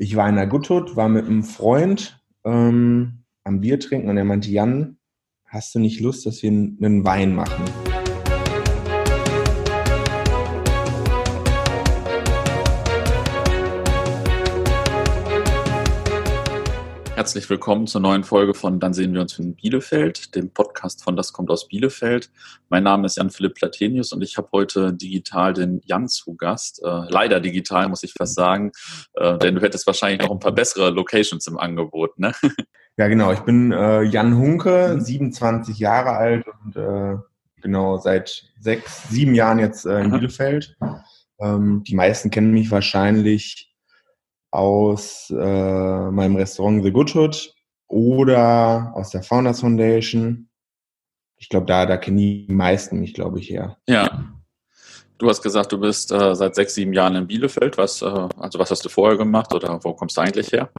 ich war in der Gutthut, war mit einem Freund ähm, am Bier trinken und er meinte, Jan, hast du nicht Lust, dass wir einen Wein machen? Herzlich willkommen zur neuen Folge von Dann sehen wir uns in Bielefeld, dem Podcast von Das kommt aus Bielefeld. Mein Name ist Jan-Philipp Platenius und ich habe heute digital den Jan zu Gast. Äh, leider digital, muss ich fast sagen, äh, denn du hättest wahrscheinlich noch ein paar bessere Locations im Angebot, ne? Ja, genau. Ich bin äh, Jan Hunke, 27 mhm. Jahre alt und äh, genau seit sechs, sieben Jahren jetzt äh, in Bielefeld. Ähm, die meisten kennen mich wahrscheinlich aus äh, meinem Restaurant The Good Hood oder aus der Founders Foundation. Ich glaube, da, da kennen die meisten mich, glaube ich, her. Ja. Du hast gesagt, du bist äh, seit sechs, sieben Jahren in Bielefeld. Was, äh, also was hast du vorher gemacht oder wo kommst du eigentlich her?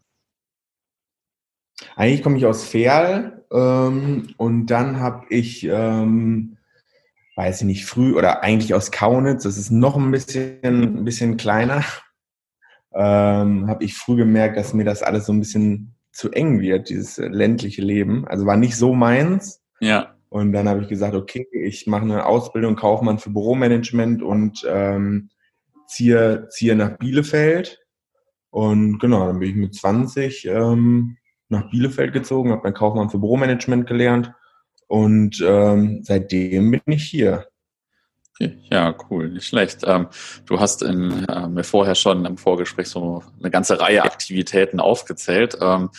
Eigentlich komme ich aus Ferl ähm, und dann habe ich, ähm, weiß ich nicht, früh oder eigentlich aus Kaunitz. Das ist noch ein bisschen, ein bisschen kleiner ähm, habe ich früh gemerkt, dass mir das alles so ein bisschen zu eng wird, dieses ländliche Leben. Also war nicht so meins. Ja. Und dann habe ich gesagt, okay, ich mache eine Ausbildung Kaufmann für Büromanagement und ähm, ziehe, ziehe nach Bielefeld. Und genau, dann bin ich mit 20 ähm, nach Bielefeld gezogen, habe mein Kaufmann für Büromanagement gelernt und ähm, seitdem bin ich hier. Ja, cool, nicht schlecht. Ähm, du hast in, äh, mir vorher schon im Vorgespräch so eine ganze Reihe Aktivitäten aufgezählt. Ähm,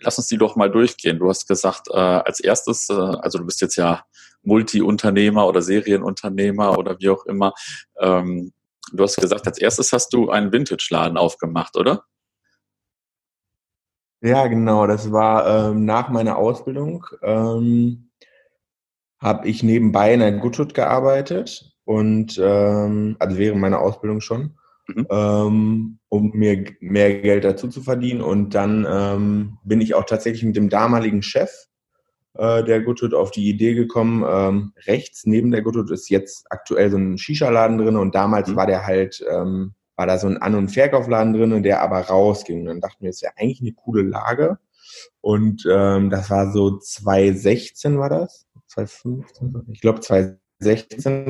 lass uns die doch mal durchgehen. Du hast gesagt, äh, als erstes, äh, also du bist jetzt ja Multi-Unternehmer oder Serienunternehmer oder wie auch immer. Ähm, du hast gesagt, als erstes hast du einen Vintage-Laden aufgemacht, oder? Ja, genau. Das war ähm, nach meiner Ausbildung. Ähm habe ich nebenbei in einer Goodwood gearbeitet und ähm, also während meiner Ausbildung schon, mhm. ähm, um mir mehr Geld dazu zu verdienen. Und dann ähm, bin ich auch tatsächlich mit dem damaligen Chef äh, der Goodwood auf die Idee gekommen. Ähm, rechts neben der Goodwood ist jetzt aktuell so ein Shisha-Laden drin und damals mhm. war der halt ähm, war da so ein An- und Verkaufladen drin, der aber rausging. Und dann dachten wir, das wäre eigentlich eine coole Lage. Und ähm, das war so 2016 war das. 2015, ich glaube 2016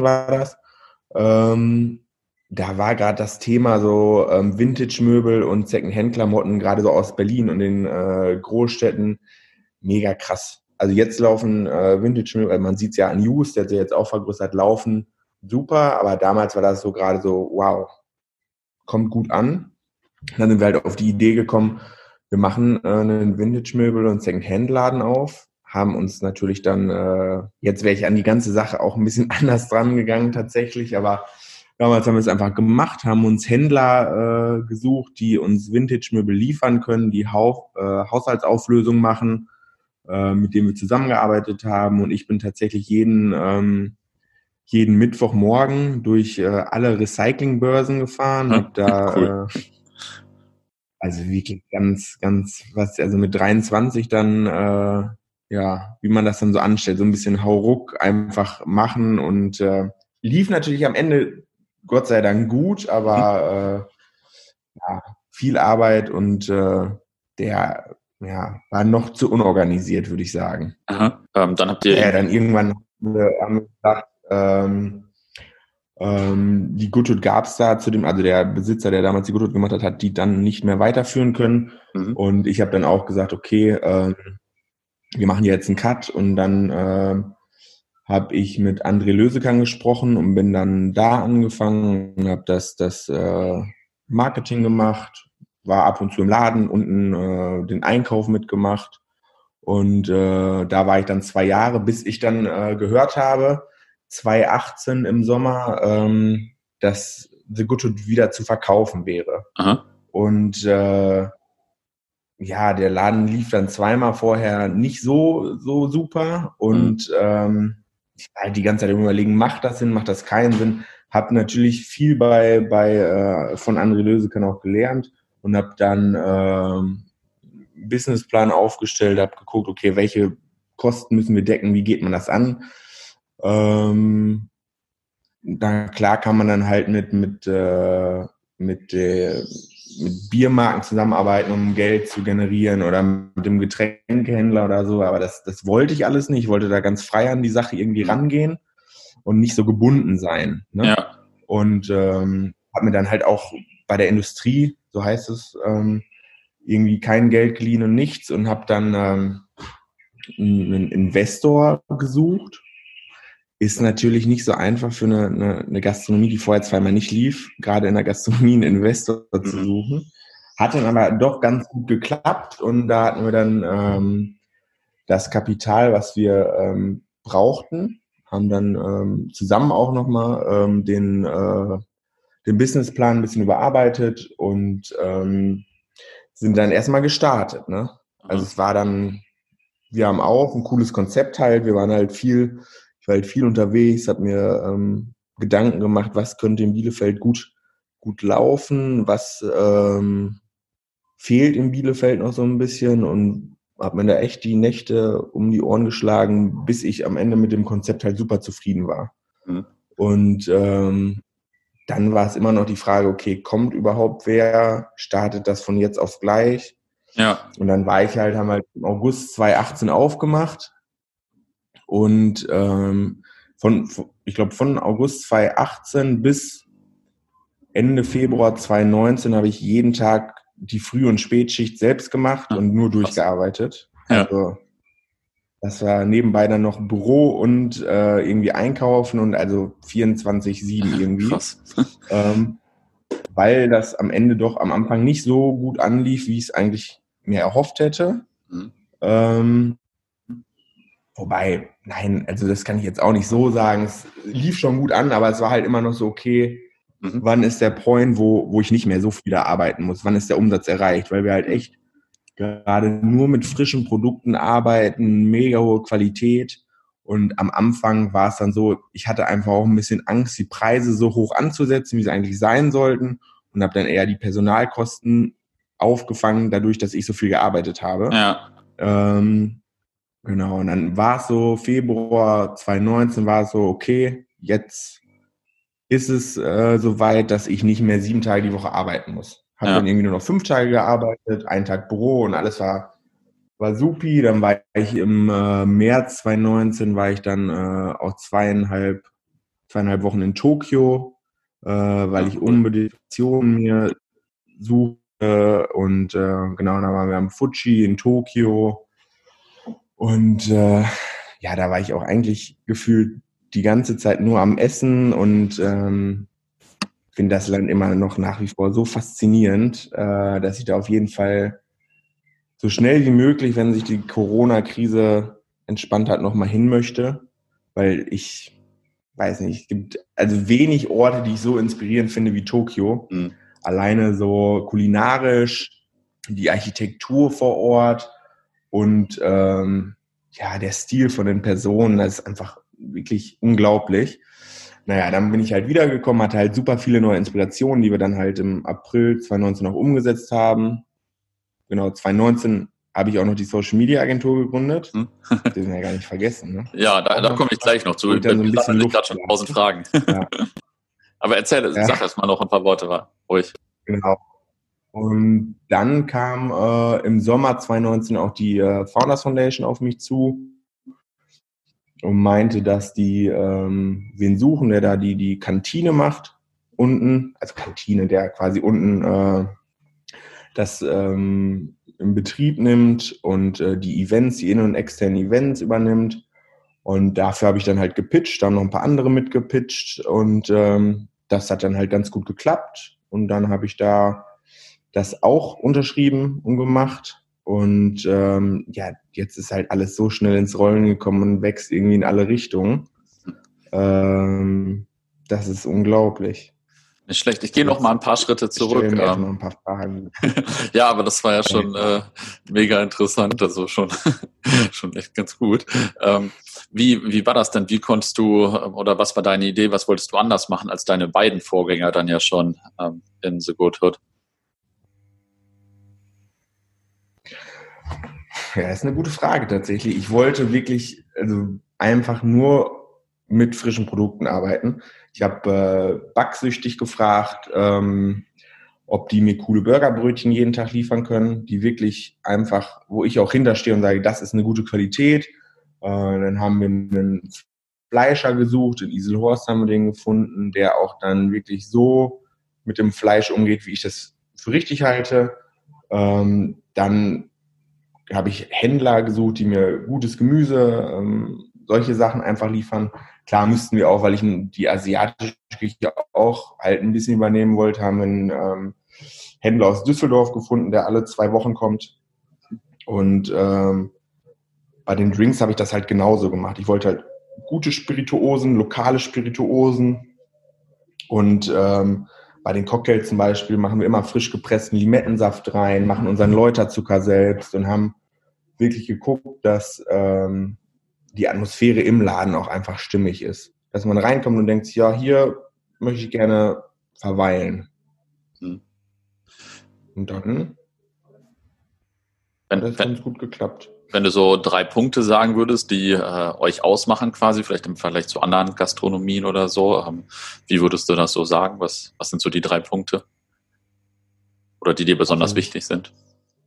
war das. Ähm, da war gerade das Thema so ähm, Vintage-Möbel und Second-Hand-Klamotten, gerade so aus Berlin und den äh, Großstädten, mega krass. Also jetzt laufen äh, Vintage-Möbel, also man sieht es ja an News, der sich jetzt auch vergrößert, laufen super, aber damals war das so gerade so, wow, kommt gut an. Dann sind wir halt auf die Idee gekommen, wir machen äh, einen Vintage-Möbel und Second-Hand-Laden auf haben uns natürlich dann, äh, jetzt wäre ich an die ganze Sache auch ein bisschen anders dran gegangen tatsächlich, aber damals haben wir es einfach gemacht, haben uns Händler äh, gesucht, die uns Vintage-Möbel liefern können, die Hauch, äh, Haushaltsauflösung machen, äh, mit denen wir zusammengearbeitet haben und ich bin tatsächlich jeden, ähm, jeden Mittwochmorgen durch äh, alle Recyclingbörsen gefahren, habe da cool. äh, also wirklich ganz, ganz, was, also mit 23 dann äh, ja, wie man das dann so anstellt, so ein bisschen Hauruck einfach machen und äh, lief natürlich am Ende Gott sei Dank gut, aber äh, ja, viel Arbeit und äh, der ja, war noch zu unorganisiert, würde ich sagen. Aha. Ähm, dann habt ihr. Ja, dann irgendwann haben wir gedacht, ähm, ähm, die Goodwood gab es da zu dem, also der Besitzer, der damals die Goodwood gemacht hat, hat die dann nicht mehr weiterführen können. Mhm. Und ich habe dann auch gesagt, okay, ähm, wir machen jetzt einen Cut und dann äh, habe ich mit André Lösekang gesprochen und bin dann da angefangen und habe das, das äh, Marketing gemacht, war ab und zu im Laden, unten äh, den Einkauf mitgemacht und äh, da war ich dann zwei Jahre, bis ich dann äh, gehört habe, 2018 im Sommer, ähm, dass The Good wieder zu verkaufen wäre. Aha. Und äh, ja, der Laden lief dann zweimal vorher nicht so, so super und mhm. ähm, ich war halt die ganze Zeit überlegen, macht das Sinn, macht das keinen Sinn. Hab natürlich viel bei, bei äh, von André Lösekan auch gelernt und habe dann ähm, Businessplan aufgestellt, habe geguckt, okay, welche Kosten müssen wir decken, wie geht man das an? Ähm, dann klar kann man dann halt mit mit äh, mit, äh, mit Biermarken zusammenarbeiten, um Geld zu generieren oder mit dem Getränkehändler oder so. Aber das, das wollte ich alles nicht. Ich wollte da ganz frei an die Sache irgendwie rangehen und nicht so gebunden sein. Ne? Ja. Und ähm, habe mir dann halt auch bei der Industrie, so heißt es, ähm, irgendwie kein Geld geliehen und nichts und habe dann ähm, einen Investor gesucht. Ist natürlich nicht so einfach für eine, eine, eine Gastronomie, die vorher zweimal nicht lief, gerade in der Gastronomie einen Investor zu mhm. suchen. Hat dann aber doch ganz gut geklappt und da hatten wir dann ähm, das Kapital, was wir ähm, brauchten, haben dann ähm, zusammen auch nochmal ähm, den, äh, den Businessplan ein bisschen überarbeitet und ähm, sind dann erstmal gestartet. Ne? Also es war dann, wir haben auch ein cooles Konzept halt, wir waren halt viel, war halt viel unterwegs, habe mir ähm, Gedanken gemacht, was könnte in Bielefeld gut, gut laufen, was ähm, fehlt in Bielefeld noch so ein bisschen und habe mir da echt die Nächte um die Ohren geschlagen, bis ich am Ende mit dem Konzept halt super zufrieden war. Mhm. Und ähm, dann war es immer noch die Frage, okay, kommt überhaupt wer? Startet das von jetzt auf gleich? Ja. Und dann war ich halt, haben halt im August 2018 aufgemacht. Und ähm, von, ich glaube, von August 2018 bis Ende Februar 2019 habe ich jeden Tag die Früh- und Spätschicht selbst gemacht und nur durchgearbeitet. Ja. Also das war nebenbei dann noch Büro und äh, irgendwie einkaufen und also 24-7 irgendwie. Krass. Ähm, weil das am Ende doch am Anfang nicht so gut anlief, wie ich es eigentlich mir erhofft hätte. Mhm. Ähm, wobei, nein, also das kann ich jetzt auch nicht so sagen. Es lief schon gut an, aber es war halt immer noch so, okay, mhm. wann ist der Point, wo, wo ich nicht mehr so viel arbeiten muss? Wann ist der Umsatz erreicht? Weil wir halt echt gerade nur mit frischen Produkten arbeiten, mega hohe Qualität. Und am Anfang war es dann so, ich hatte einfach auch ein bisschen Angst, die Preise so hoch anzusetzen, wie sie eigentlich sein sollten. Und habe dann eher die Personalkosten aufgefangen, dadurch, dass ich so viel gearbeitet habe. Ja. Ähm, genau, und dann war es so, Februar 2019 war es so, okay, jetzt ist es äh, so weit, dass ich nicht mehr sieben Tage die Woche arbeiten muss. Habe ja. dann irgendwie nur noch fünf Tage gearbeitet, einen Tag Büro und alles war, war supi. Dann war ich im äh, März 2019, war ich dann äh, auch zweieinhalb, zweieinhalb Wochen in Tokio, äh, weil ich unbedingt mir suchte. Und äh, genau, da waren wir am Fuji in Tokio. Und äh, ja, da war ich auch eigentlich gefühlt die ganze Zeit nur am Essen und ähm, finde das Land immer noch nach wie vor so faszinierend, äh, dass ich da auf jeden Fall so schnell wie möglich, wenn sich die Corona-Krise entspannt hat, nochmal hin möchte, weil ich weiß nicht, es gibt also wenig Orte, die ich so inspirierend finde wie Tokio. Mhm. Alleine so kulinarisch, die Architektur vor Ort und ähm, ja, der Stil von den Personen, das ist einfach wirklich unglaublich naja, dann bin ich halt wiedergekommen, hatte halt super viele neue Inspirationen, die wir dann halt im April 2019 auch umgesetzt haben. Genau, 2019 habe ich auch noch die Social Media Agentur gegründet. Hm. Die sind ja gar nicht vergessen. Ne? Ja, da, da komme ich gleich noch zu. Ich so ein bisschen gerade schon tausend Fragen. Ja. Aber erzähl, ja. sag erst mal noch ein paar Worte, war ruhig. Genau. Und dann kam äh, im Sommer 2019 auch die äh, Founders Foundation auf mich zu und meinte, dass die ähm, wen suchen, der da die, die Kantine macht unten, also Kantine, der quasi unten äh, das ähm, in Betrieb nimmt und äh, die Events, die innen- und externen Events übernimmt. Und dafür habe ich dann halt gepitcht, da haben noch ein paar andere mitgepitcht und ähm, das hat dann halt ganz gut geklappt. Und dann habe ich da das auch unterschrieben und gemacht. Und ähm, ja, jetzt ist halt alles so schnell ins Rollen gekommen und wächst irgendwie in alle Richtungen. Ähm, das ist unglaublich. Nicht schlecht. Ich gehe noch mal ein paar Schritte zurück. Ähm, paar ja, aber das war ja schon äh, mega interessant, also schon, schon echt ganz gut. Ähm, wie, wie war das denn? Wie konntest du oder was war deine Idee? Was wolltest du anders machen als deine beiden Vorgänger dann ja schon ähm, in The Good Hood? Ja, ist eine gute Frage tatsächlich. Ich wollte wirklich also einfach nur mit frischen Produkten arbeiten. Ich habe äh, backsüchtig gefragt, ähm, ob die mir coole Burgerbrötchen jeden Tag liefern können, die wirklich einfach, wo ich auch hinterstehe und sage, das ist eine gute Qualität. Äh, dann haben wir einen Fleischer gesucht, in Iselhorst haben wir den gefunden, der auch dann wirklich so mit dem Fleisch umgeht, wie ich das für richtig halte. Ähm, dann habe ich Händler gesucht, die mir gutes Gemüse, ähm, solche Sachen einfach liefern. Klar müssten wir auch, weil ich die asiatische Küche auch halt ein bisschen übernehmen wollte, haben einen ähm, Händler aus Düsseldorf gefunden, der alle zwei Wochen kommt. Und ähm, bei den Drinks habe ich das halt genauso gemacht. Ich wollte halt gute Spirituosen, lokale Spirituosen. Und ähm, bei den Cocktails zum Beispiel machen wir immer frisch gepressten Limettensaft rein, machen unseren Läuterzucker selbst und haben wirklich geguckt, dass ähm, die Atmosphäre im Laden auch einfach stimmig ist. Dass man reinkommt und denkt, ja, hier möchte ich gerne verweilen. Hm. Und dann wenn, hat das ganz gut geklappt. Wenn du so drei Punkte sagen würdest, die äh, euch ausmachen quasi, vielleicht im Vergleich zu anderen Gastronomien oder so, ähm, wie würdest du das so sagen? Was, was sind so die drei Punkte? Oder die dir besonders also, wichtig sind?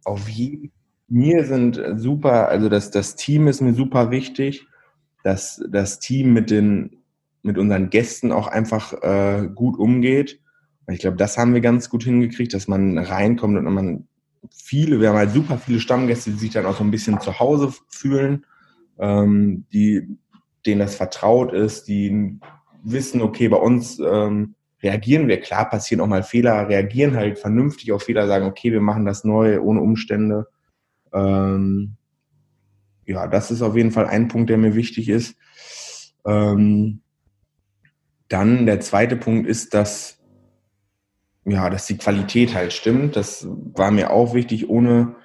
Auf jeden mir sind super, also das, das Team ist mir super wichtig, dass das Team mit den, mit unseren Gästen auch einfach äh, gut umgeht. Ich glaube, das haben wir ganz gut hingekriegt, dass man reinkommt und man viele, wir haben halt super viele Stammgäste, die sich dann auch so ein bisschen zu Hause fühlen, ähm, die, denen das vertraut ist, die wissen, okay, bei uns ähm, reagieren wir, klar passieren auch mal Fehler, reagieren halt vernünftig auf Fehler, sagen, okay, wir machen das neu, ohne Umstände. Ähm, ja, das ist auf jeden Fall ein Punkt, der mir wichtig ist. Ähm, dann der zweite Punkt ist, dass ja, dass die Qualität halt stimmt. Das war mir auch wichtig. Ohne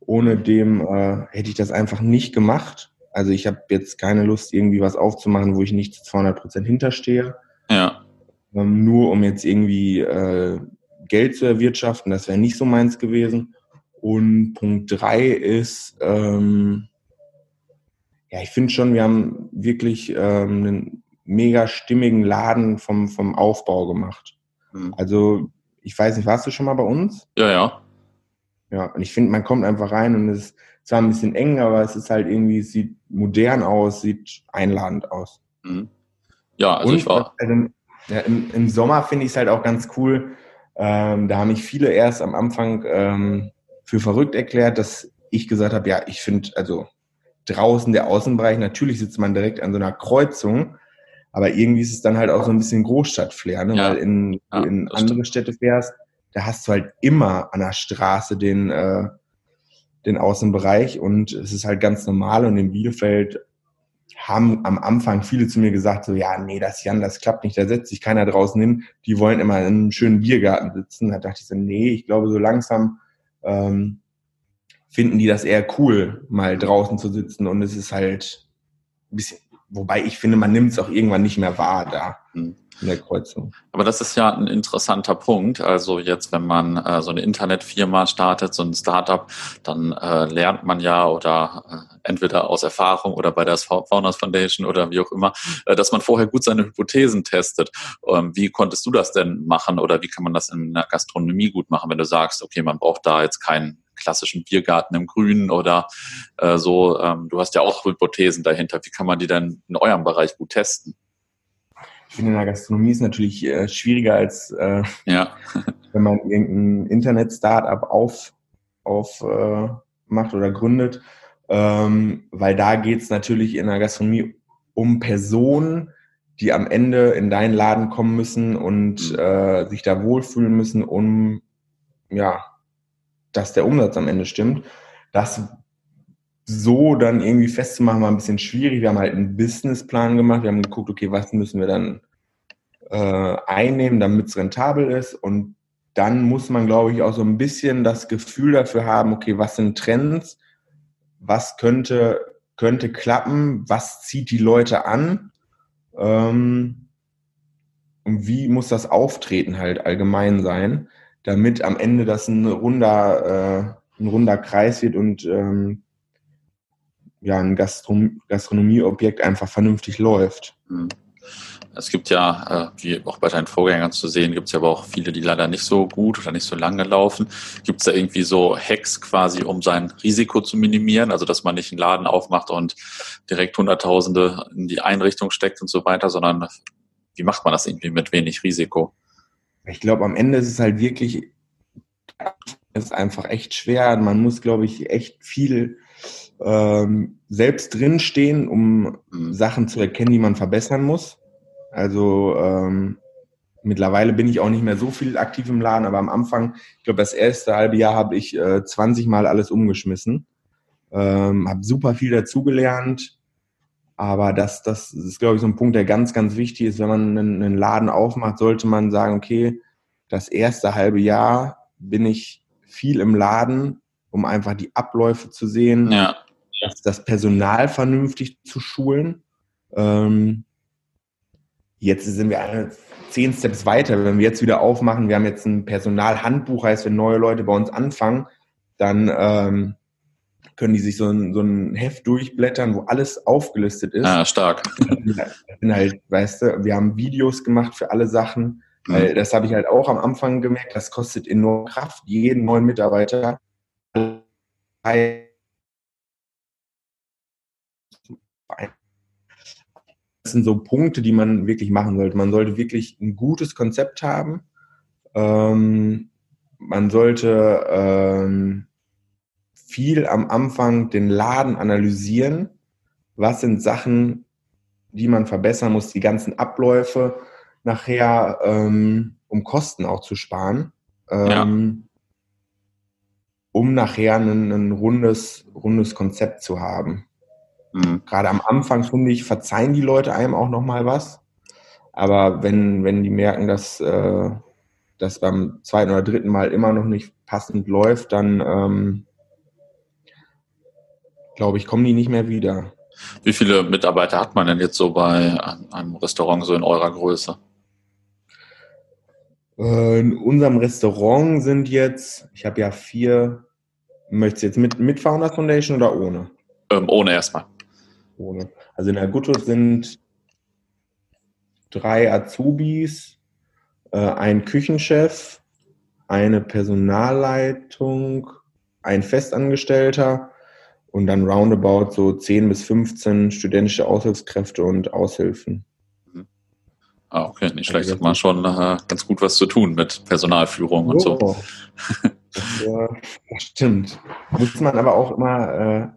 ohne dem äh, hätte ich das einfach nicht gemacht. Also ich habe jetzt keine Lust, irgendwie was aufzumachen, wo ich nicht zu 200 Prozent hinterstehe. Ja. Ähm, nur um jetzt irgendwie äh, Geld zu erwirtschaften, das wäre nicht so meins gewesen. Und Punkt drei ist, ähm, ja, ich finde schon, wir haben wirklich ähm, einen mega stimmigen Laden vom, vom Aufbau gemacht. Mhm. Also, ich weiß nicht, warst du schon mal bei uns? Ja, ja. Ja, und ich finde, man kommt einfach rein und es ist zwar ein bisschen eng, aber es ist halt irgendwie, es sieht modern aus, sieht einladend aus. Mhm. Ja, also und, ich war. Also, ja, im, im, Sommer finde ich es halt auch ganz cool. Ähm, da haben mich viele erst am Anfang ähm, für verrückt erklärt, dass ich gesagt habe, ja, ich finde, also draußen der Außenbereich, natürlich sitzt man direkt an so einer Kreuzung, aber irgendwie ist es dann halt auch so ein bisschen Großstadtflair, ne? Ja. weil in, ja, in andere stimmt. Städte fährst, da hast du halt immer an der Straße den, äh, den Außenbereich und es ist halt ganz normal und in Bielefeld haben am Anfang viele zu mir gesagt, so, ja, nee, das Jan, das klappt nicht, da setzt sich keiner draußen hin, die wollen immer in einem schönen Biergarten sitzen. Da dachte ich so, nee, ich glaube, so langsam ähm, finden die das eher cool, mal draußen zu sitzen und es ist halt ein bisschen, wobei ich finde, man nimmt es auch irgendwann nicht mehr wahr da. Mhm in der Kreuzung. Aber das ist ja ein interessanter Punkt. Also jetzt, wenn man äh, so eine Internetfirma startet, so ein Startup, dann äh, lernt man ja oder äh, entweder aus Erfahrung oder bei der Founders Foundation oder wie auch immer, äh, dass man vorher gut seine Hypothesen testet. Ähm, wie konntest du das denn machen oder wie kann man das in der Gastronomie gut machen, wenn du sagst, okay, man braucht da jetzt keinen klassischen Biergarten im Grünen oder äh, so. Ähm, du hast ja auch Hypothesen dahinter. Wie kann man die denn in eurem Bereich gut testen? Ich finde, in der Gastronomie ist natürlich äh, schwieriger als äh, ja. wenn man irgendein Internet-Startup auf, auf äh, macht oder gründet, ähm, weil da geht es natürlich in der Gastronomie um Personen, die am Ende in deinen Laden kommen müssen und mhm. äh, sich da wohlfühlen müssen, um ja, dass der Umsatz am Ende stimmt. Das so dann irgendwie festzumachen, war ein bisschen schwierig. Wir haben halt einen Businessplan gemacht. Wir haben geguckt, okay, was müssen wir dann äh, einnehmen, damit es rentabel ist. Und dann muss man, glaube ich, auch so ein bisschen das Gefühl dafür haben, okay, was sind Trends? Was könnte, könnte klappen? Was zieht die Leute an? Ähm, und wie muss das Auftreten halt allgemein sein, damit am Ende das ein runder, äh, ein runder Kreis wird und ähm, ja, ein Gastron Gastronomieobjekt einfach vernünftig läuft. Mhm. Es gibt ja, äh, wie auch bei deinen Vorgängern zu sehen, gibt es ja aber auch viele, die leider nicht so gut oder nicht so lange laufen. Gibt es da irgendwie so Hacks quasi, um sein Risiko zu minimieren? Also, dass man nicht einen Laden aufmacht und direkt Hunderttausende in die Einrichtung steckt und so weiter, sondern wie macht man das irgendwie mit wenig Risiko? Ich glaube, am Ende ist es halt wirklich, ist einfach echt schwer. Man muss, glaube ich, echt viel ähm, selbst drinstehen, um. Sachen zu erkennen, die man verbessern muss. Also ähm, mittlerweile bin ich auch nicht mehr so viel aktiv im Laden, aber am Anfang, ich glaube, das erste halbe Jahr habe ich äh, 20 Mal alles umgeschmissen. Ähm, habe super viel dazugelernt. Aber das, das ist, glaube ich, so ein Punkt, der ganz, ganz wichtig ist. Wenn man einen, einen Laden aufmacht, sollte man sagen, okay, das erste halbe Jahr bin ich viel im Laden, um einfach die Abläufe zu sehen, ja das, das Personal vernünftig zu schulen. Ähm, jetzt sind wir eine, zehn Steps weiter. Wenn wir jetzt wieder aufmachen, wir haben jetzt ein Personalhandbuch, heißt, wenn neue Leute bei uns anfangen, dann ähm, können die sich so ein, so ein Heft durchblättern, wo alles aufgelistet ist. Ah, stark. bin halt, weißt du, wir haben Videos gemacht für alle Sachen. Mhm. Das habe ich halt auch am Anfang gemerkt, das kostet enorm Kraft, jeden neuen Mitarbeiter das sind so Punkte, die man wirklich machen sollte. Man sollte wirklich ein gutes Konzept haben. Ähm, man sollte ähm, viel am Anfang den Laden analysieren. Was sind Sachen, die man verbessern muss, die ganzen Abläufe nachher, ähm, um Kosten auch zu sparen. Ja. Ähm, um nachher ein, ein rundes, rundes Konzept zu haben. Mhm. Gerade am Anfang, finde ich, verzeihen die Leute einem auch nochmal was. Aber wenn, wenn die merken, dass äh, das beim zweiten oder dritten Mal immer noch nicht passend läuft, dann ähm, glaube ich, kommen die nicht mehr wieder. Wie viele Mitarbeiter hat man denn jetzt so bei einem Restaurant so in eurer Größe? Äh, in unserem Restaurant sind jetzt, ich habe ja vier, möchtest du jetzt mit, mit Founder Foundation oder ohne? Ähm, ohne erstmal ohne. Also in der Gutschut sind drei Azubis, äh, ein Küchenchef, eine Personalleitung, ein Festangestellter und dann roundabout so 10 bis 15 studentische Aushilfskräfte und Aushilfen. Mhm. Ah, okay, nicht schlecht. Hat man schon äh, ganz gut was zu tun mit Personalführung und so. so. Das, äh, das, stimmt. Muss man aber auch immer äh,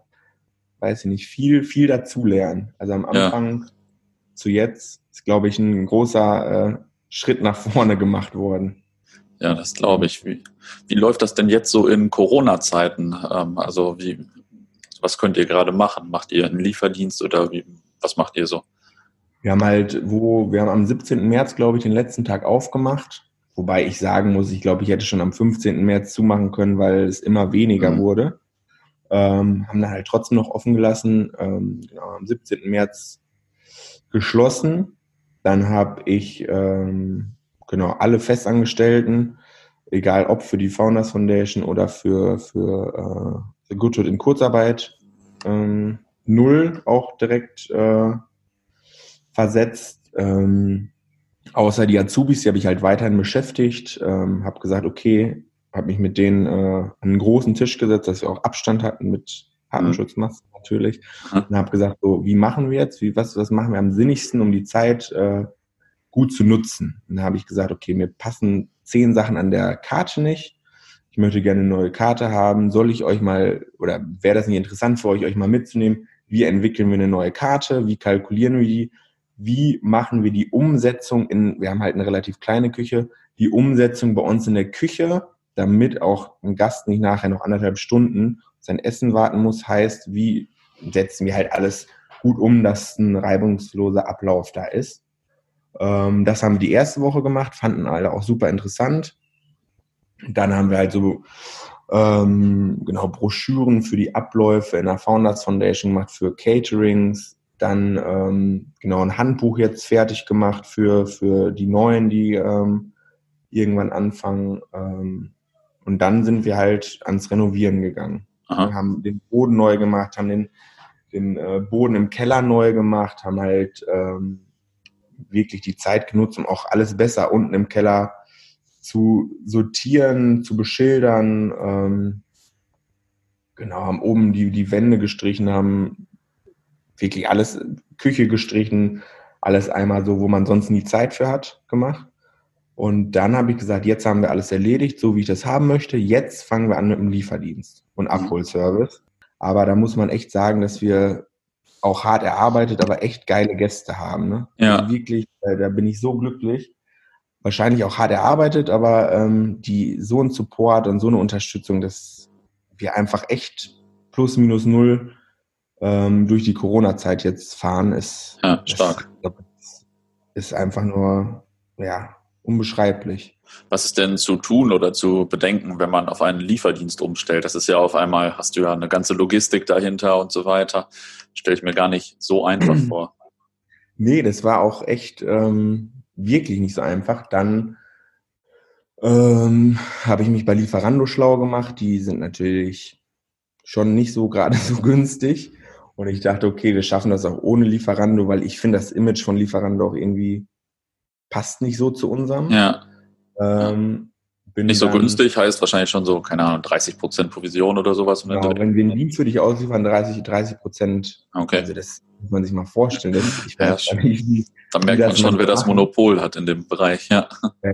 weiß ich nicht, viel, viel dazulernen. Also am Anfang ja. zu jetzt ist, glaube ich, ein großer äh, Schritt nach vorne gemacht worden. Ja, das glaube ich. Wie, wie läuft das denn jetzt so in Corona-Zeiten? Ähm, also wie, was könnt ihr gerade machen? Macht ihr einen Lieferdienst oder wie, was macht ihr so? Wir haben halt, wo, wir haben am 17. März, glaube ich, den letzten Tag aufgemacht. Wobei ich sagen muss, ich glaube, ich hätte schon am 15. März zumachen können, weil es immer weniger mhm. wurde ähm, haben dann halt trotzdem noch offen gelassen, ähm, genau, am 17. März geschlossen. Dann habe ich ähm, genau alle Festangestellten, egal ob für die Founders Foundation oder für, für äh, Goodwood in Kurzarbeit, ähm, null auch direkt äh, versetzt. Ähm, außer die Azubis, die habe ich halt weiterhin beschäftigt, ähm, habe gesagt, okay, habe mich mit denen äh, an einen großen Tisch gesetzt, dass wir auch Abstand hatten mit Atemschutzmasken mhm. natürlich. Mhm. Und habe gesagt, so, wie machen wir jetzt? Wie, was, was machen wir am sinnigsten, um die Zeit äh, gut zu nutzen? Und da habe ich gesagt, okay, mir passen zehn Sachen an der Karte nicht. Ich möchte gerne eine neue Karte haben. Soll ich euch mal, oder wäre das nicht interessant für euch, euch mal mitzunehmen? Wie entwickeln wir eine neue Karte? Wie kalkulieren wir die? Wie machen wir die Umsetzung in, wir haben halt eine relativ kleine Küche, die Umsetzung bei uns in der Küche damit auch ein Gast nicht nachher noch anderthalb Stunden sein Essen warten muss, heißt, wie setzen wir halt alles gut um, dass ein reibungsloser Ablauf da ist. Ähm, das haben wir die erste Woche gemacht, fanden alle auch super interessant. Dann haben wir halt so ähm, genau Broschüren für die Abläufe in der Founders Foundation gemacht für Caterings. Dann ähm, genau ein Handbuch jetzt fertig gemacht für, für die Neuen, die ähm, irgendwann anfangen. Ähm, und dann sind wir halt ans Renovieren gegangen. Aha. Wir haben den Boden neu gemacht, haben den, den äh, Boden im Keller neu gemacht, haben halt ähm, wirklich die Zeit genutzt, um auch alles besser unten im Keller zu sortieren, zu beschildern. Ähm, genau, haben oben die, die Wände gestrichen, haben wirklich alles, Küche gestrichen, alles einmal so, wo man sonst nie Zeit für hat, gemacht. Und dann habe ich gesagt, jetzt haben wir alles erledigt, so wie ich das haben möchte. Jetzt fangen wir an mit dem Lieferdienst und mhm. Abholservice. Aber da muss man echt sagen, dass wir auch hart erarbeitet, aber echt geile Gäste haben. Ne? Ja. Also wirklich, äh, da bin ich so glücklich. Wahrscheinlich auch hart erarbeitet, aber ähm, die so ein Support und so eine Unterstützung, dass wir einfach echt plus minus null ähm, durch die Corona-Zeit jetzt fahren, ist ja, stark. Ist, ist einfach nur ja unbeschreiblich. Was ist denn zu tun oder zu bedenken, wenn man auf einen Lieferdienst umstellt? Das ist ja auf einmal, hast du ja eine ganze Logistik dahinter und so weiter. Stelle ich mir gar nicht so einfach vor. Nee, das war auch echt ähm, wirklich nicht so einfach. Dann ähm, habe ich mich bei Lieferando schlau gemacht. Die sind natürlich schon nicht so gerade so günstig. Und ich dachte, okay, wir schaffen das auch ohne Lieferando, weil ich finde das Image von Lieferando auch irgendwie passt nicht so zu unserem. Ja. Ähm, nicht so dann, günstig heißt wahrscheinlich schon so, keine Ahnung, 30 Prozent Provision oder sowas. Genau, wenn wir einen Dienst für dich ausliefern, 30, 30 Prozent. Okay. Also das muss man sich mal vorstellen. Ich weiß ja, wie, dann merkt man schon, wer das Monopol hat in dem Bereich. Ja,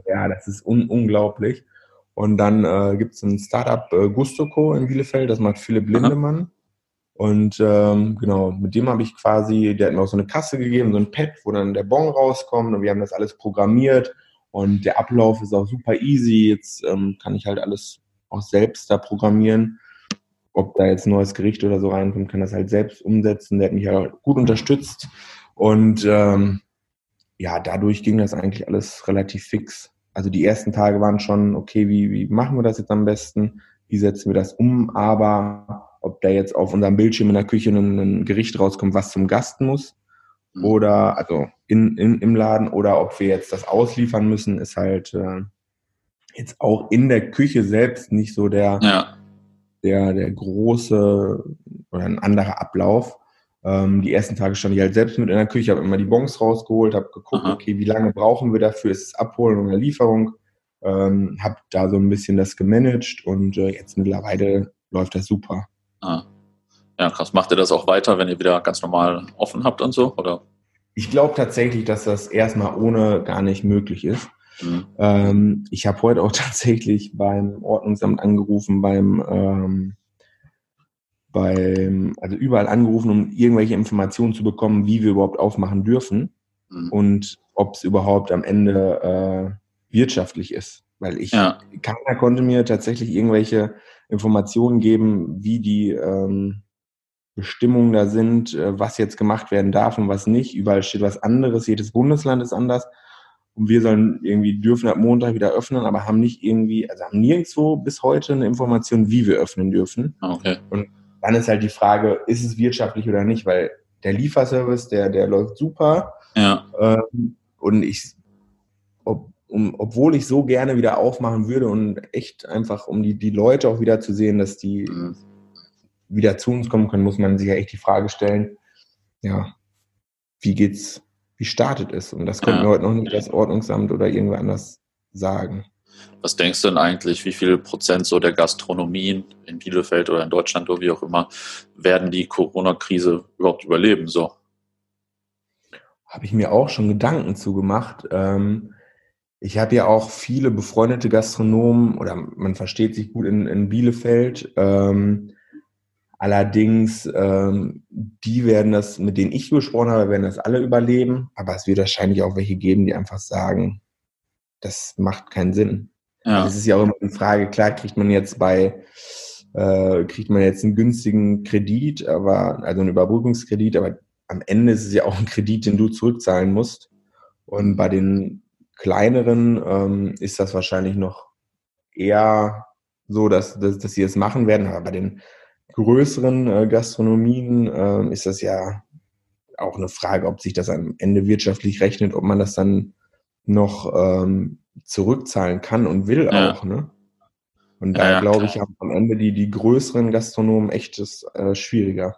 ja das ist un unglaublich. Und dann äh, gibt es ein Startup äh, Gustoco in Bielefeld, das macht Philipp Lindemann. Aha. Und ähm, genau, mit dem habe ich quasi, der hat mir auch so eine Kasse gegeben, so ein Pad, wo dann der Bon rauskommt und wir haben das alles programmiert und der Ablauf ist auch super easy. Jetzt ähm, kann ich halt alles auch selbst da programmieren. Ob da jetzt ein neues Gericht oder so reinkommt, kann das halt selbst umsetzen. Der hat mich ja halt gut unterstützt. Und ähm, ja, dadurch ging das eigentlich alles relativ fix. Also die ersten Tage waren schon, okay, wie, wie machen wir das jetzt am besten? Wie setzen wir das um? Aber ob da jetzt auf unserem Bildschirm in der Küche ein, ein Gericht rauskommt, was zum Gast muss. Oder also in, in, im Laden oder ob wir jetzt das ausliefern müssen, ist halt äh, jetzt auch in der Küche selbst nicht so der, ja. der, der große oder ein anderer Ablauf. Ähm, die ersten Tage stand ich halt selbst mit in der Küche, habe immer die Bons rausgeholt, habe geguckt, Aha. okay, wie lange brauchen wir dafür, ist es Abholen oder Lieferung, ähm, habe da so ein bisschen das gemanagt und äh, jetzt mittlerweile läuft das super. Ah. Ja, krass. Macht ihr das auch weiter, wenn ihr wieder ganz normal offen habt und so? Oder? Ich glaube tatsächlich, dass das erstmal ohne gar nicht möglich ist. Mhm. Ähm, ich habe heute auch tatsächlich beim Ordnungsamt angerufen, beim, ähm, beim, also überall angerufen, um irgendwelche Informationen zu bekommen, wie wir überhaupt aufmachen dürfen mhm. und ob es überhaupt am Ende äh, wirtschaftlich ist. Weil ich, ja. keiner konnte mir tatsächlich irgendwelche Informationen geben, wie die ähm, Bestimmungen da sind, äh, was jetzt gemacht werden darf und was nicht. Überall steht was anderes, jedes Bundesland ist anders. Und wir sollen irgendwie dürfen ab Montag wieder öffnen, aber haben nicht irgendwie, also haben nirgendwo bis heute eine Information, wie wir öffnen dürfen. Okay. Und dann ist halt die Frage, ist es wirtschaftlich oder nicht, weil der Lieferservice, der, der läuft super. Ja. Ähm, und ich, ob, um, obwohl ich so gerne wieder aufmachen würde und echt einfach, um die, die Leute auch wieder zu sehen, dass die mhm. Wieder zu uns kommen können, muss man sich ja echt die Frage stellen, ja, wie geht's, wie startet es? Und das könnten ja. wir heute noch nicht das Ordnungsamt oder irgendwer anders sagen. Was denkst du denn eigentlich, wie viel Prozent so der Gastronomien in Bielefeld oder in Deutschland oder wie auch immer werden die Corona-Krise überhaupt überleben? So. Habe ich mir auch schon Gedanken zugemacht. Ähm, ich habe ja auch viele befreundete Gastronomen oder man versteht sich gut in, in Bielefeld. Ähm, allerdings, ähm, die werden das, mit denen ich gesprochen habe, werden das alle überleben. Aber es wird wahrscheinlich auch welche geben, die einfach sagen, das macht keinen Sinn. Ja. Das ist ja auch immer die Frage, klar kriegt man jetzt bei, äh, kriegt man jetzt einen günstigen Kredit, aber, also einen Überbrückungskredit, aber am Ende ist es ja auch ein Kredit, den du zurückzahlen musst. Und bei den kleineren ähm, ist das wahrscheinlich noch eher so, dass, dass, dass sie es machen werden. Aber bei den größeren äh, Gastronomien äh, ist das ja auch eine Frage, ob sich das am Ende wirtschaftlich rechnet, ob man das dann noch ähm, zurückzahlen kann und will ja. auch. Ne? Und da ja, glaube ich, haben am Ende die, die größeren Gastronomen echt äh, schwieriger.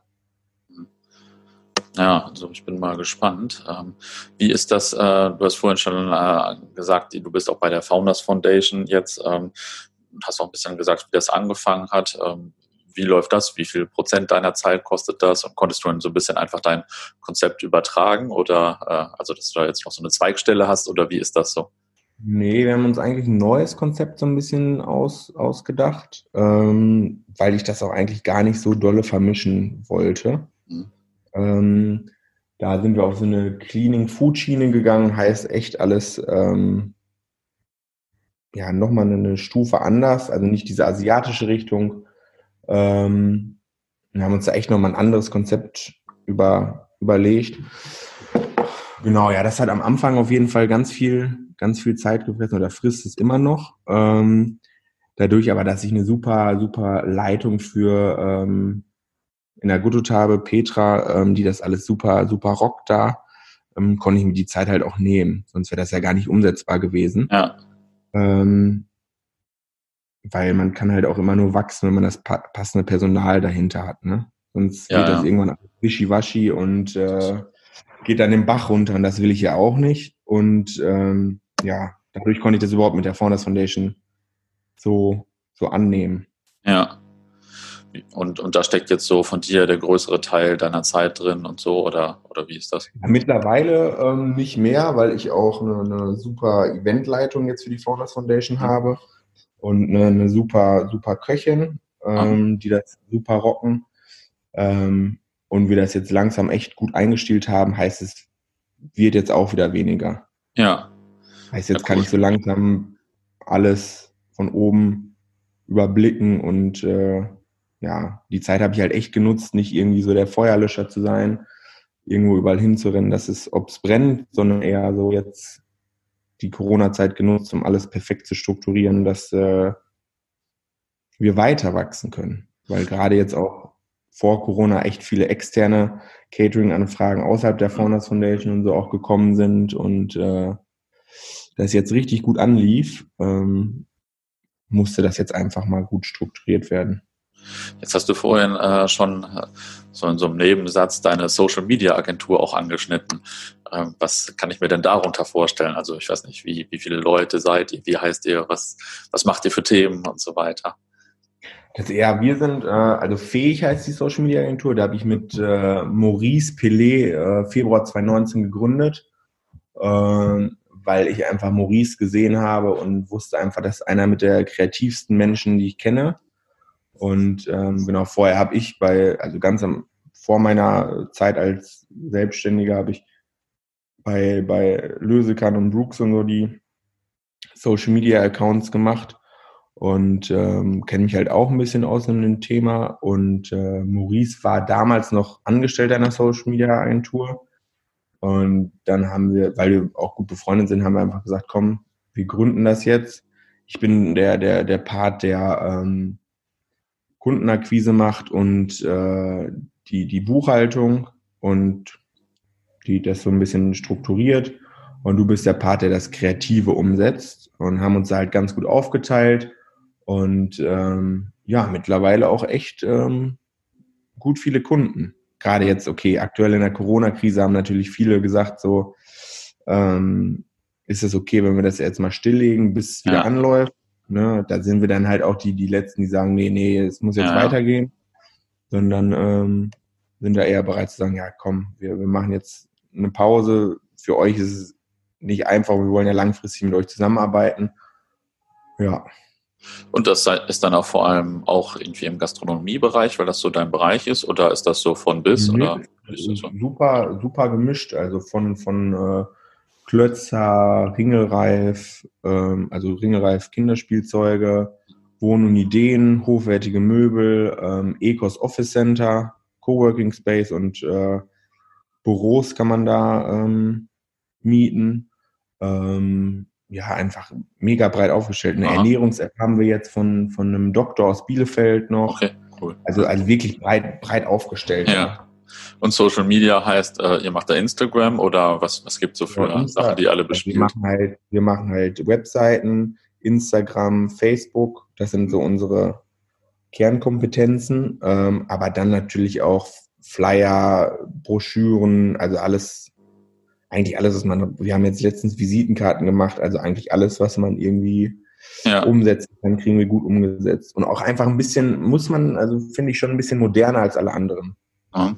Ja, also ich bin mal gespannt. Ähm, wie ist das? Äh, du hast vorhin schon äh, gesagt, du bist auch bei der Founders Foundation jetzt. Ähm, hast auch ein bisschen gesagt, wie das angefangen hat. Ähm, wie läuft das? Wie viel Prozent deiner Zeit kostet das? Und konntest du dann so ein bisschen einfach dein Konzept übertragen oder äh, also, dass du da jetzt noch so eine Zweigstelle hast oder wie ist das so? Nee, wir haben uns eigentlich ein neues Konzept so ein bisschen aus, ausgedacht, ähm, weil ich das auch eigentlich gar nicht so dolle vermischen wollte. Mhm. Ähm, da sind wir auf so eine Cleaning Food Schiene gegangen, heißt echt alles ähm, ja nochmal eine Stufe anders, also nicht diese asiatische Richtung. Ähm, wir haben uns da echt nochmal ein anderes Konzept über, überlegt. Genau, ja, das hat am Anfang auf jeden Fall ganz viel, ganz viel Zeit gefressen oder frisst es immer noch. Ähm, dadurch aber, dass ich eine super, super Leitung für ähm, in der Gutut habe, Petra, ähm, die das alles super, super rockt da, ähm, konnte ich mir die Zeit halt auch nehmen. Sonst wäre das ja gar nicht umsetzbar gewesen. Ja. Ähm, weil man kann halt auch immer nur wachsen, wenn man das pa passende Personal dahinter hat. Ne? Sonst ja, wird das ja. irgendwann wischiwaschi und äh, geht dann den Bach runter und das will ich ja auch nicht. Und ähm, ja, dadurch konnte ich das überhaupt mit der Founders Foundation so, so annehmen. Ja. Und, und da steckt jetzt so von dir der größere Teil deiner Zeit drin und so, oder, oder wie ist das? Mittlerweile ähm, nicht mehr, weil ich auch eine, eine super Eventleitung jetzt für die Founders Foundation mhm. habe und eine, eine, super, super Köchin, ähm, mhm. die das super rocken. Ähm, und wir das jetzt langsam echt gut eingestielt haben, heißt es, wird jetzt auch wieder weniger. Ja. Heißt, jetzt ja, kann ich so langsam alles von oben überblicken und äh, ja, die Zeit habe ich halt echt genutzt, nicht irgendwie so der Feuerlöscher zu sein, irgendwo überall hinzurennen, dass es, ob es brennt, sondern eher so jetzt die Corona-Zeit genutzt, um alles perfekt zu strukturieren, dass äh, wir weiter wachsen können. Weil gerade jetzt auch vor Corona echt viele externe Catering-Anfragen außerhalb der Founders Foundation und so auch gekommen sind und äh, das jetzt richtig gut anlief, ähm, musste das jetzt einfach mal gut strukturiert werden. Jetzt hast du vorhin äh, schon äh, so in so einem Nebensatz deine Social Media Agentur auch angeschnitten. Ähm, was kann ich mir denn darunter vorstellen? Also ich weiß nicht, wie, wie viele Leute seid ihr, wie heißt ihr, was, was macht ihr für Themen und so weiter? Das, ja, wir sind, äh, also Fähig heißt die Social Media Agentur, da habe ich mit äh, Maurice Pelé äh, Februar 2019 gegründet, äh, weil ich einfach Maurice gesehen habe und wusste einfach, dass einer mit der kreativsten Menschen, die ich kenne. Und ähm, genau, vorher habe ich bei, also ganz am, vor meiner Zeit als Selbstständiger habe ich bei, bei Lösekan und Brooks und so die Social Media Accounts gemacht und ähm, kenne mich halt auch ein bisschen aus in dem Thema. Und äh, Maurice war damals noch Angestellter einer Social Media Agentur. Und dann haben wir, weil wir auch gut befreundet sind, haben wir einfach gesagt, komm, wir gründen das jetzt. Ich bin der, der, der Part, der ähm, Kundenakquise macht und äh, die, die Buchhaltung und die das so ein bisschen strukturiert. Und du bist der Part, der das Kreative umsetzt und haben uns da halt ganz gut aufgeteilt und ähm, ja, mittlerweile auch echt ähm, gut viele Kunden. Gerade jetzt, okay, aktuell in der Corona-Krise haben natürlich viele gesagt, so ähm, ist es okay, wenn wir das jetzt mal stilllegen, bis es wieder ja. anläuft. Ne, da sind wir dann halt auch die, die Letzten, die sagen, nee, nee, es muss jetzt ja. weitergehen. Sondern ähm, sind da eher bereit zu sagen, ja, komm, wir, wir machen jetzt eine Pause. Für euch ist es nicht einfach, wir wollen ja langfristig mit euch zusammenarbeiten. Ja. Und das ist dann auch vor allem auch irgendwie im Gastronomiebereich, weil das so dein Bereich ist, oder ist das so von bis? Nee, oder so? Super, super gemischt, also von, von äh, Klötzer, Ringelreif, ähm, also Ringelreif Kinderspielzeuge, Wohn- und Ideen, hochwertige Möbel, ähm, Ecos Office Center, Coworking Space und äh, Büros kann man da ähm, mieten. Ähm, ja, einfach mega breit aufgestellt. Eine Ernährungs-App haben wir jetzt von, von einem Doktor aus Bielefeld noch. Okay, cool. Also, also wirklich breit, breit aufgestellt. Ja. Und Social Media heißt, äh, ihr macht da Instagram oder was, was gibt es so für ja, Sachen, die alle bespielen? Also wir, machen halt, wir machen halt Webseiten, Instagram, Facebook, das sind so unsere Kernkompetenzen, ähm, aber dann natürlich auch Flyer, Broschüren, also alles, eigentlich alles, was man, wir haben jetzt letztens Visitenkarten gemacht, also eigentlich alles, was man irgendwie ja. umsetzen kann, kriegen wir gut umgesetzt. Und auch einfach ein bisschen, muss man, also finde ich schon ein bisschen moderner als alle anderen. Ja.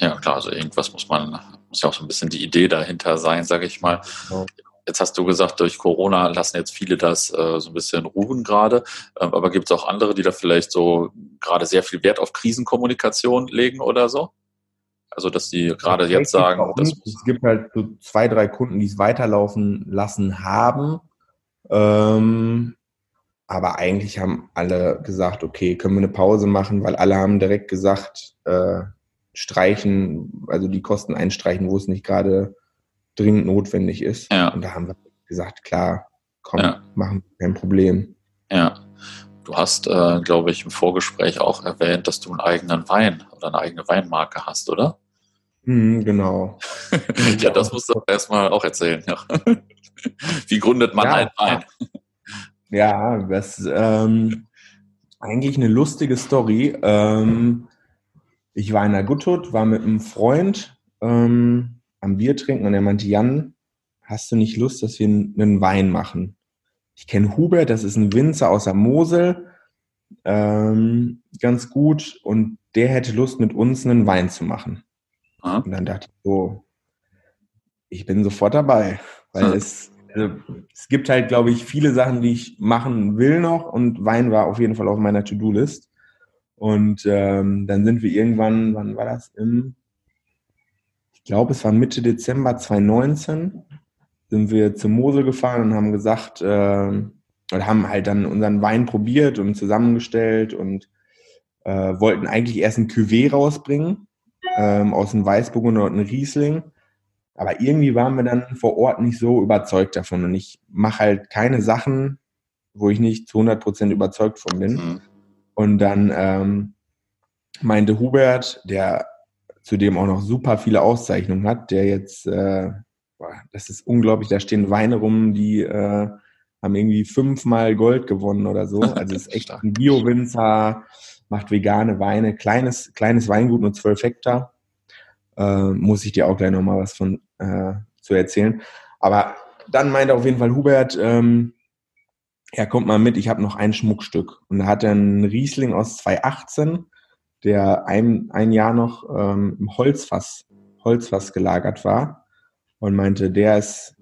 Ja, klar, also irgendwas muss man, muss ja auch so ein bisschen die Idee dahinter sein, sage ich mal. Ja. Jetzt hast du gesagt, durch Corona lassen jetzt viele das äh, so ein bisschen ruhen gerade. Ähm, aber gibt es auch andere, die da vielleicht so gerade sehr viel Wert auf Krisenkommunikation legen oder so? Also, dass die gerade jetzt sagen, es gibt halt so zwei, drei Kunden, die es weiterlaufen lassen haben. Ähm, aber eigentlich haben alle gesagt, okay, können wir eine Pause machen, weil alle haben direkt gesagt, äh, streichen, also die Kosten einstreichen, wo es nicht gerade dringend notwendig ist. Ja. Und da haben wir gesagt, klar, komm, ja. machen kein Problem. Ja. Du hast, äh, glaube ich, im Vorgespräch auch erwähnt, dass du einen eigenen Wein oder eine eigene Weinmarke hast, oder? Mhm, genau. ja, das musst du erstmal auch erzählen. Ja. Wie gründet man ja, einen Wein? Ja, das ist ähm, eigentlich eine lustige Story. Ähm, ich war in der Gutthut, war mit einem Freund ähm, am Bier trinken und er meinte, Jan, hast du nicht Lust, dass wir einen Wein machen? Ich kenne Hubert, das ist ein Winzer aus der Mosel, ähm, ganz gut und der hätte Lust, mit uns einen Wein zu machen. Aha. Und dann dachte ich so, ich bin sofort dabei, weil hm. es, also, es gibt halt, glaube ich, viele Sachen, die ich machen will noch und Wein war auf jeden Fall auf meiner To-Do-List. Und ähm, dann sind wir irgendwann, wann war das? Im glaube, es war Mitte Dezember 2019, sind wir zur Mosel gefahren und haben gesagt, äh, oder haben halt dann unseren Wein probiert und zusammengestellt und äh, wollten eigentlich erst ein Cuvée rausbringen ähm, aus dem Weißburgunder und einem Riesling. Aber irgendwie waren wir dann vor Ort nicht so überzeugt davon. Und ich mache halt keine Sachen, wo ich nicht zu 100% überzeugt von bin. Mhm. Und dann ähm, meinte Hubert, der zudem auch noch super viele Auszeichnungen hat, der jetzt, äh, das ist unglaublich, da stehen Weine rum, die äh, haben irgendwie fünfmal Gold gewonnen oder so. Also ist echt ein Bio-Winzer, macht vegane Weine, kleines, kleines Weingut, nur zwölf Hektar. Äh, muss ich dir auch gleich nochmal was von äh, zu erzählen. Aber dann meinte auf jeden Fall Hubert, ähm, ja, kommt mal mit, ich habe noch ein Schmuckstück. Und da hat er einen Riesling aus 2018 der ein, ein Jahr noch ähm, im Holzfass, Holzfass gelagert war und meinte, der ist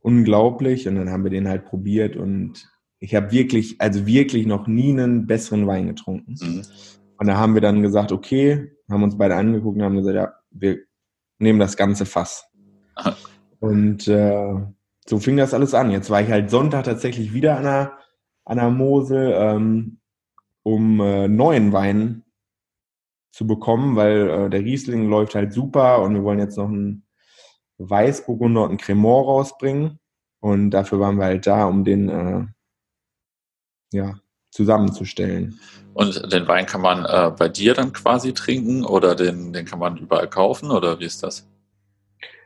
unglaublich und dann haben wir den halt probiert und ich habe wirklich, also wirklich noch nie einen besseren Wein getrunken. Mhm. Und da haben wir dann gesagt, okay, haben uns beide angeguckt und haben gesagt, ja, wir nehmen das ganze Fass. Aha. Und äh, so fing das alles an. Jetzt war ich halt Sonntag tatsächlich wieder an der, an der Mosel, ähm, um äh, neuen Wein zu bekommen, weil äh, der Riesling läuft halt super und wir wollen jetzt noch einen Weißburgunder und einen Cremant rausbringen. Und dafür waren wir halt da, um den äh, ja, zusammenzustellen. Und den Wein kann man äh, bei dir dann quasi trinken oder den, den kann man überall kaufen oder wie ist das?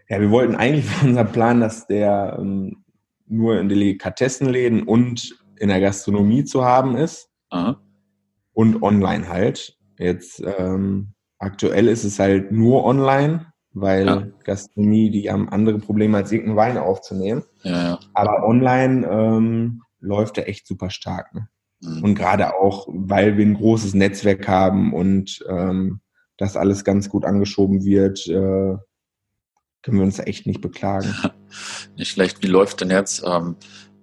Ja, wir wollten eigentlich unser Plan, dass der ähm, nur in Delikatessenläden und in der Gastronomie zu haben ist. Aha. Und online halt. Jetzt ähm, aktuell ist es halt nur online, weil ja. Gastronomie, die haben andere Probleme als irgendeinen Wein aufzunehmen. Ja, ja. Aber online ähm, läuft er echt super stark. Ne? Mhm. Und gerade auch, weil wir ein großes Netzwerk haben und ähm, das alles ganz gut angeschoben wird, äh, können wir uns echt nicht beklagen. nicht schlecht. Wie läuft denn jetzt, ähm,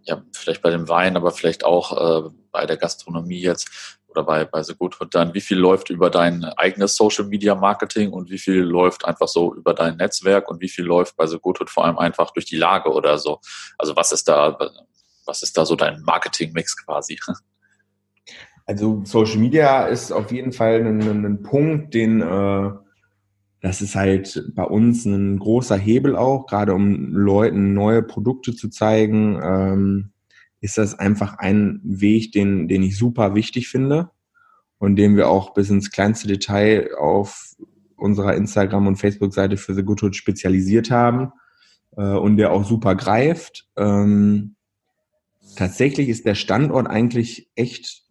ja, vielleicht bei dem Wein, aber vielleicht auch äh, bei der Gastronomie jetzt, oder bei, bei The Good Hood dann, wie viel läuft über dein eigenes Social Media Marketing und wie viel läuft einfach so über dein Netzwerk und wie viel läuft bei The Good Hood vor allem einfach durch die Lage oder so? Also was ist da, was ist da so dein Marketing-Mix quasi? Also Social Media ist auf jeden Fall ein, ein Punkt, den äh, das ist halt bei uns ein großer Hebel auch, gerade um Leuten neue Produkte zu zeigen. Ähm, ist das einfach ein Weg, den, den ich super wichtig finde und den wir auch bis ins kleinste Detail auf unserer Instagram- und Facebook-Seite für The Good Hood spezialisiert haben äh, und der auch super greift. Ähm, tatsächlich ist der Standort eigentlich echt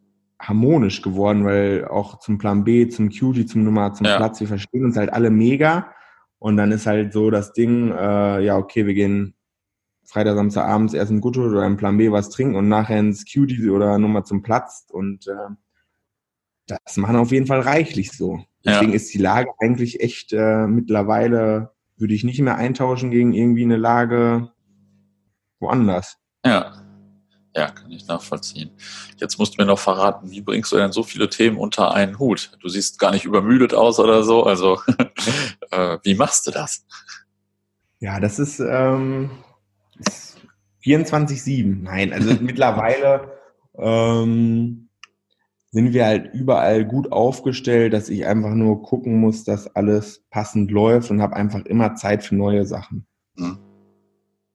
harmonisch geworden, weil auch zum Plan B, zum Cutie, zum Nummer, zum ja. Platz, wir verstehen uns halt alle mega. Und dann ist halt so das Ding, äh, ja, okay, wir gehen Freitag, Samstag abends erst in Gutto oder im Plan B was trinken und nachher ins Cutie oder Nummer zum Platz. Und äh, das machen auf jeden Fall reichlich so. Deswegen ja. ist die Lage eigentlich echt äh, mittlerweile, würde ich nicht mehr eintauschen gegen irgendwie eine Lage woanders. Ja. Ja, kann ich nachvollziehen. Jetzt musst du mir noch verraten, wie bringst du denn so viele Themen unter einen Hut? Du siehst gar nicht übermüdet aus oder so. Also, äh, wie machst du das? Ja, das ist, ähm, ist 24-7. Nein, also mittlerweile ähm, sind wir halt überall gut aufgestellt, dass ich einfach nur gucken muss, dass alles passend läuft und habe einfach immer Zeit für neue Sachen. Mhm.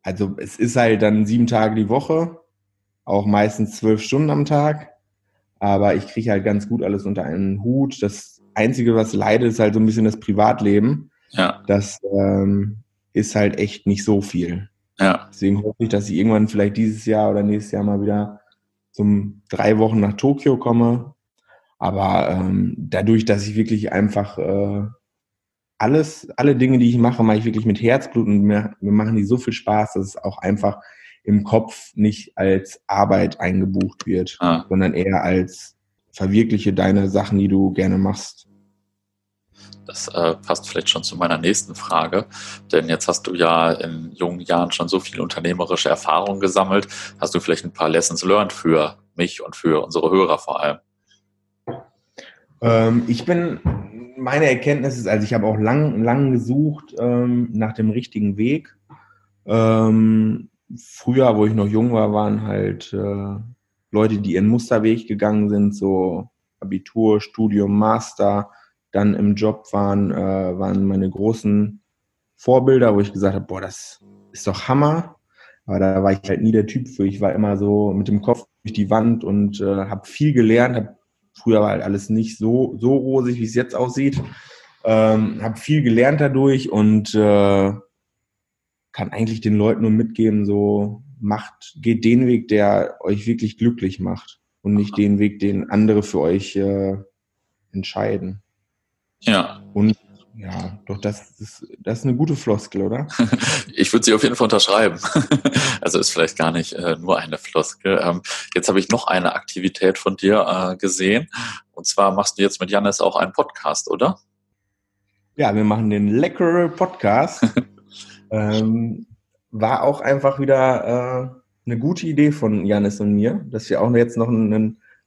Also es ist halt dann sieben Tage die Woche auch meistens zwölf Stunden am Tag. Aber ich kriege halt ganz gut alles unter einen Hut. Das Einzige, was leidet, ist halt so ein bisschen das Privatleben. Ja. Das ähm, ist halt echt nicht so viel. Ja. Deswegen hoffe ich, dass ich irgendwann vielleicht dieses Jahr oder nächstes Jahr mal wieder zum drei Wochen nach Tokio komme. Aber ähm, dadurch, dass ich wirklich einfach äh, alles, alle Dinge, die ich mache, mache ich wirklich mit Herzblut und mir, mir machen die so viel Spaß, dass es auch einfach im Kopf nicht als Arbeit eingebucht wird, ah. sondern eher als verwirkliche deine Sachen, die du gerne machst. Das äh, passt vielleicht schon zu meiner nächsten Frage, denn jetzt hast du ja in jungen Jahren schon so viel unternehmerische Erfahrung gesammelt. Hast du vielleicht ein paar Lessons learned für mich und für unsere Hörer vor allem? Ähm, ich bin, meine Erkenntnis ist, also ich habe auch lang, lang gesucht ähm, nach dem richtigen Weg. Ähm, früher, wo ich noch jung war, waren halt äh, Leute, die ihren Musterweg gegangen sind, so Abitur, Studium, Master, dann im Job waren, äh, waren meine großen Vorbilder, wo ich gesagt habe, boah, das ist doch Hammer. Aber da war ich halt nie der Typ für. Ich war immer so mit dem Kopf durch die Wand und äh, habe viel gelernt. Hab, früher war halt alles nicht so, so rosig, wie es jetzt aussieht. Ähm, habe viel gelernt dadurch und äh, kann eigentlich den Leuten nur mitgeben, so macht, geht den Weg, der euch wirklich glücklich macht und nicht den Weg, den andere für euch äh, entscheiden. Ja. Und ja, doch, das ist, das ist eine gute Floskel, oder? ich würde sie auf jeden Fall unterschreiben. also ist vielleicht gar nicht äh, nur eine Floskel. Ähm, jetzt habe ich noch eine Aktivität von dir äh, gesehen. Und zwar machst du jetzt mit Janis auch einen Podcast, oder? Ja, wir machen den Lecker Podcast. Ähm, war auch einfach wieder äh, eine gute Idee von Janis und mir, dass wir auch jetzt noch einen,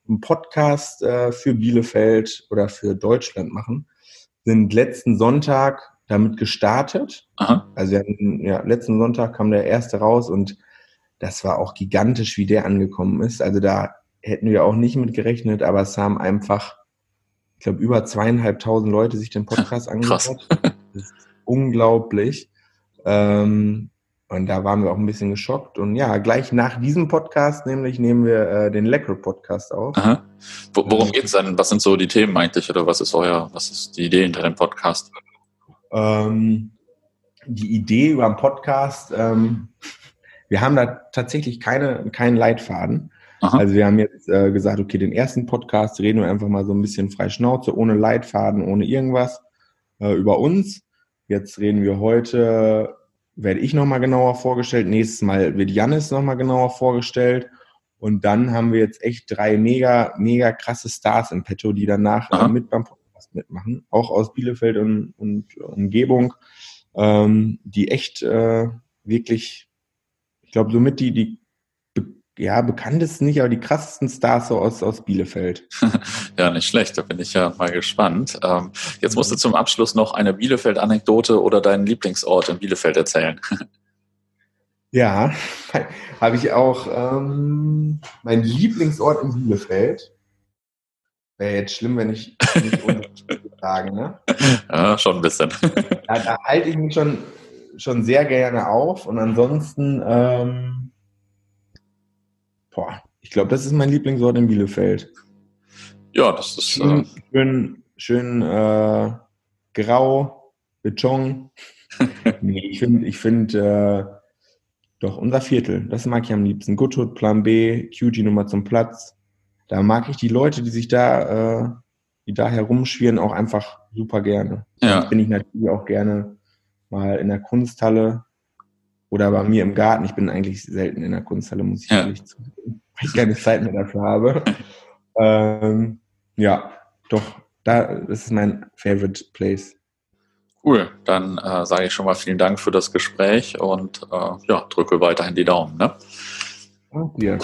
einen Podcast äh, für Bielefeld oder für Deutschland machen. Sind letzten Sonntag damit gestartet. Aha. Also hatten, ja, letzten Sonntag kam der erste raus und das war auch gigantisch, wie der angekommen ist. Also da hätten wir auch nicht mit gerechnet, aber es haben einfach, ich glaube, über zweieinhalbtausend Leute sich den Podcast angeschaut. Das ist unglaublich. Ähm, und da waren wir auch ein bisschen geschockt. Und ja, gleich nach diesem Podcast nämlich nehmen wir äh, den Lecker Podcast auf. Aha. Worum ähm, geht's denn? Was sind so die Themen eigentlich? Oder was ist euer, was ist die Idee hinter dem Podcast? Ähm, die Idee über den Podcast, ähm, wir haben da tatsächlich keine, keinen Leitfaden. Aha. Also wir haben jetzt äh, gesagt, okay, den ersten Podcast reden wir einfach mal so ein bisschen frei Schnauze, ohne Leitfaden, ohne irgendwas äh, über uns. Jetzt reden wir heute, werde ich nochmal genauer vorgestellt. Nächstes Mal wird Jannis nochmal genauer vorgestellt. Und dann haben wir jetzt echt drei mega, mega krasse Stars im Petto, die danach Aha. mit beim Podcast mitmachen. Auch aus Bielefeld und, und Umgebung, ähm, die echt äh, wirklich, ich glaube, somit die, die ja, bekanntesten nicht, aber die krassesten Stars so aus, aus Bielefeld. ja, nicht schlecht, da bin ich ja mal gespannt. Ähm, jetzt musst du zum Abschluss noch eine Bielefeld-Anekdote oder deinen Lieblingsort in Bielefeld erzählen. ja, habe ich auch ähm, mein Lieblingsort in Bielefeld. Wäre jetzt schlimm, wenn ich nicht sagen, ne? Ja, schon ein bisschen. da, da halte ich mich schon, schon sehr gerne auf und ansonsten ähm, Boah, ich glaube, das ist mein Lieblingsort in Bielefeld. Ja, das ist. Schön, äh, schön, schön äh, grau, Beton. nee, ich finde, ich find, äh, doch unser Viertel, das mag ich am liebsten. Goodhood, Plan B, QG Nummer zum Platz. da mag ich die Leute, die sich da, äh, die da herumschwirren, auch einfach super gerne. Ja. bin ich natürlich auch gerne mal in der Kunsthalle oder bei mir im Garten. Ich bin eigentlich selten in der Kunsthalle, muss ich ja. ehrlich zugeben, weil ich keine Zeit mehr dafür habe. ähm, ja, doch, da, das ist mein favorite place. Cool, dann äh, sage ich schon mal vielen Dank für das Gespräch und äh, ja, drücke weiterhin die Daumen. Ne? Danke dir.